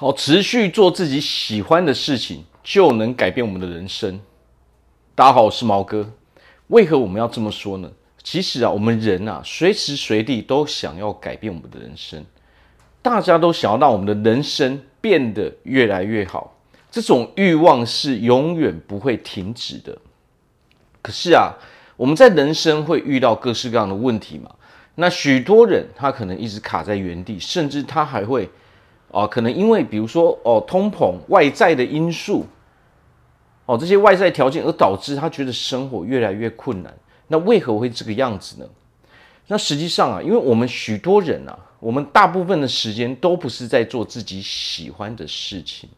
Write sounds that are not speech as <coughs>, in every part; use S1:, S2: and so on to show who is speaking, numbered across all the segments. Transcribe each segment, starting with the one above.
S1: 好，持续做自己喜欢的事情，就能改变我们的人生。大家好，我是毛哥。为何我们要这么说呢？其实啊，我们人啊，随时随地都想要改变我们的人生。大家都想要让我们的人生变得越来越好，这种欲望是永远不会停止的。可是啊，我们在人生会遇到各式各样的问题嘛。那许多人他可能一直卡在原地，甚至他还会。哦，可能因为比如说哦，通膨、外在的因素，哦，这些外在条件而导致他觉得生活越来越困难。那为何会这个样子呢？那实际上啊，因为我们许多人啊，我们大部分的时间都不是在做自己喜欢的事情。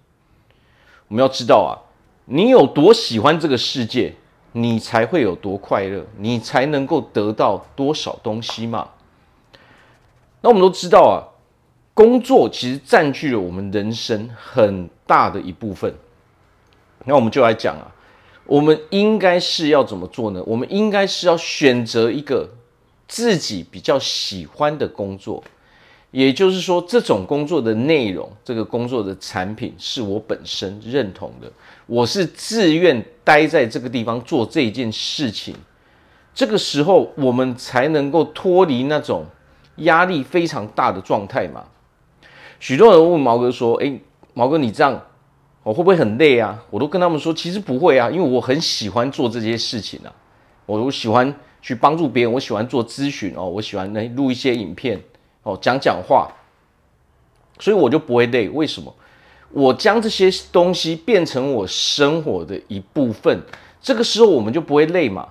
S1: 我们要知道啊，你有多喜欢这个世界，你才会有多快乐，你才能够得到多少东西嘛。那我们都知道啊。工作其实占据了我们人生很大的一部分，那我们就来讲啊，我们应该是要怎么做呢？我们应该是要选择一个自己比较喜欢的工作，也就是说，这种工作的内容，这个工作的产品是我本身认同的，我是自愿待在这个地方做这件事情，这个时候我们才能够脱离那种压力非常大的状态嘛。许多人问毛哥说：“诶，毛哥，你这样，我会不会很累啊？”我都跟他们说：“其实不会啊，因为我很喜欢做这些事情啊。我我喜欢去帮助别人，我喜欢做咨询哦，我喜欢来录一些影片哦，讲讲话，所以我就不会累。为什么？我将这些东西变成我生活的一部分，这个时候我们就不会累嘛，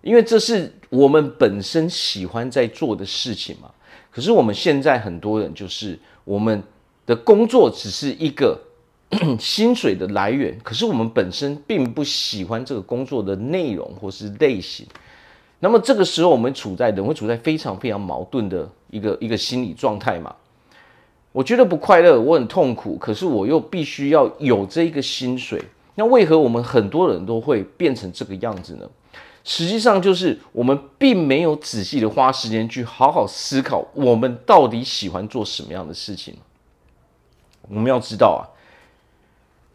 S1: 因为这是我们本身喜欢在做的事情嘛。可是我们现在很多人就是。我们的工作只是一个 <clears throat> 薪水的来源，可是我们本身并不喜欢这个工作的内容或是类型。那么这个时候，我们处在人会处在非常非常矛盾的一个一个心理状态嘛。我觉得不快乐，我很痛苦，可是我又必须要有这一个薪水。那为何我们很多人都会变成这个样子呢？实际上就是我们并没有仔细的花时间去好好思考，我们到底喜欢做什么样的事情。我们要知道啊，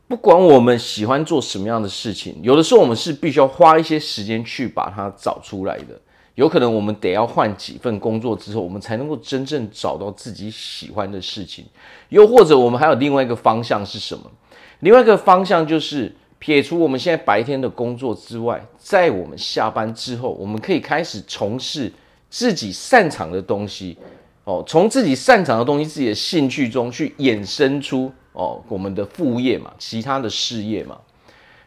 S1: 不管我们喜欢做什么样的事情，有的时候我们是必须要花一些时间去把它找出来的。有可能我们得要换几份工作之后，我们才能够真正找到自己喜欢的事情。又或者我们还有另外一个方向是什么？另外一个方向就是。撇除我们现在白天的工作之外，在我们下班之后，我们可以开始从事自己擅长的东西，哦，从自己擅长的东西、自己的兴趣中去衍生出哦我们的副业嘛，其他的事业嘛，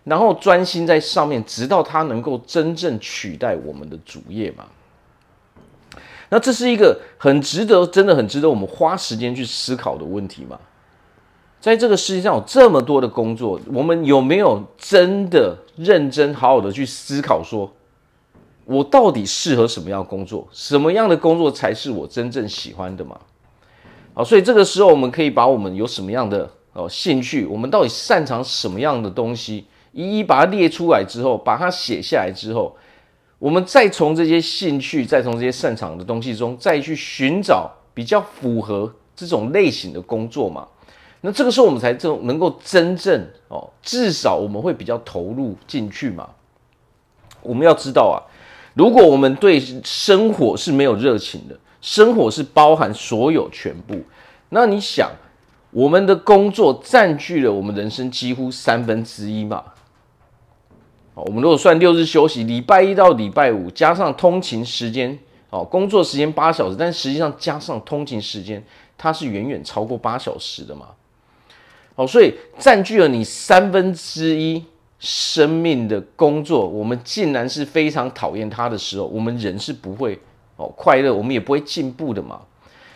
S1: 然后专心在上面，直到它能够真正取代我们的主业嘛。那这是一个很值得，真的很值得我们花时间去思考的问题嘛。在这个世界上有这么多的工作，我们有没有真的认真好好的去思考，说我到底适合什么样的工作？什么样的工作才是我真正喜欢的嘛？好，所以这个时候我们可以把我们有什么样的哦兴趣，我们到底擅长什么样的东西，一一把它列出来之后，把它写下来之后，我们再从这些兴趣，再从这些擅长的东西中，再去寻找比较符合这种类型的工作嘛。那这个时候我们才真能够真正哦，至少我们会比较投入进去嘛。我们要知道啊，如果我们对生活是没有热情的，生活是包含所有全部，那你想，我们的工作占据了我们人生几乎三分之一嘛。好，我们如果算六日休息，礼拜一到礼拜五加上通勤时间，哦，工作时间八小时，但实际上加上通勤时间，它是远远超过八小时的嘛。好，所以占据了你三分之一生命的工作，我们竟然是非常讨厌它的时候，我们人是不会哦快乐，我们也不会进步的嘛。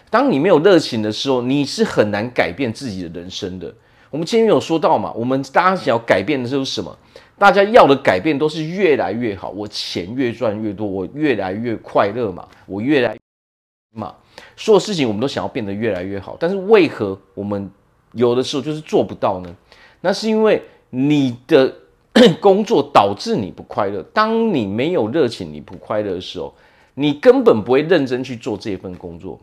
S1: 当你没有热情的时候，你是很难改变自己的人生的。我们前面有说到嘛，我们大家想要改变的是什么？大家要的改变都是越来越好，我钱越赚越多，我越来越快乐嘛，我越来嘛，所有事情我们都想要变得越来越好，但是为何我们？有的时候就是做不到呢，那是因为你的 <coughs> 工作导致你不快乐。当你没有热情、你不快乐的时候，你根本不会认真去做这份工作。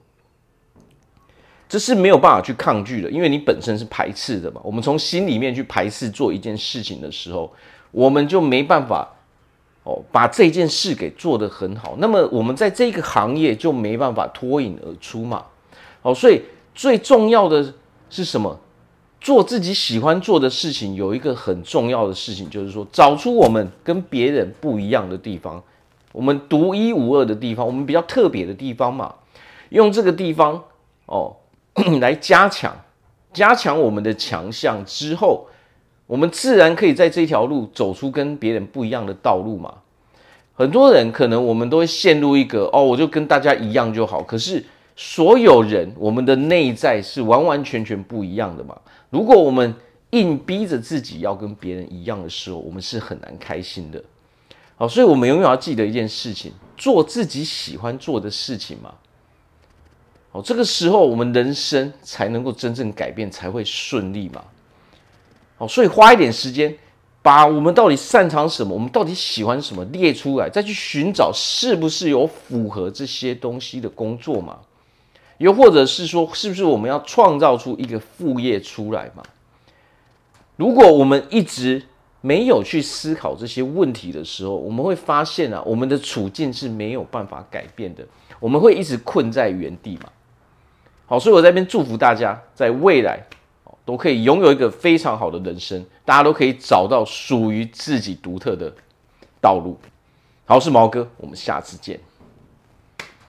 S1: 这是没有办法去抗拒的，因为你本身是排斥的嘛。我们从心里面去排斥做一件事情的时候，我们就没办法哦把这件事给做得很好。那么我们在这个行业就没办法脱颖而出嘛。哦，所以最重要的是什么？做自己喜欢做的事情，有一个很重要的事情，就是说找出我们跟别人不一样的地方，我们独一无二的地方，我们比较特别的地方嘛。用这个地方哦。<clears throat> 来加强，加强我们的强项之后，我们自然可以在这条路走出跟别人不一样的道路嘛。很多人可能我们都会陷入一个哦，我就跟大家一样就好。可是所有人，我们的内在是完完全全不一样的嘛。如果我们硬逼着自己要跟别人一样的时候，我们是很难开心的。好，所以我们永远要记得一件事情：做自己喜欢做的事情嘛。好，这个时候我们人生才能够真正改变，才会顺利嘛。好，所以花一点时间，把我们到底擅长什么，我们到底喜欢什么列出来，再去寻找是不是有符合这些东西的工作嘛？又或者是说，是不是我们要创造出一个副业出来嘛？如果我们一直没有去思考这些问题的时候，我们会发现啊，我们的处境是没有办法改变的，我们会一直困在原地嘛。好，所以我在这边祝福大家，在未来都可以拥有一个非常好的人生，大家都可以找到属于自己独特的道路。好，是毛哥，我们下次见。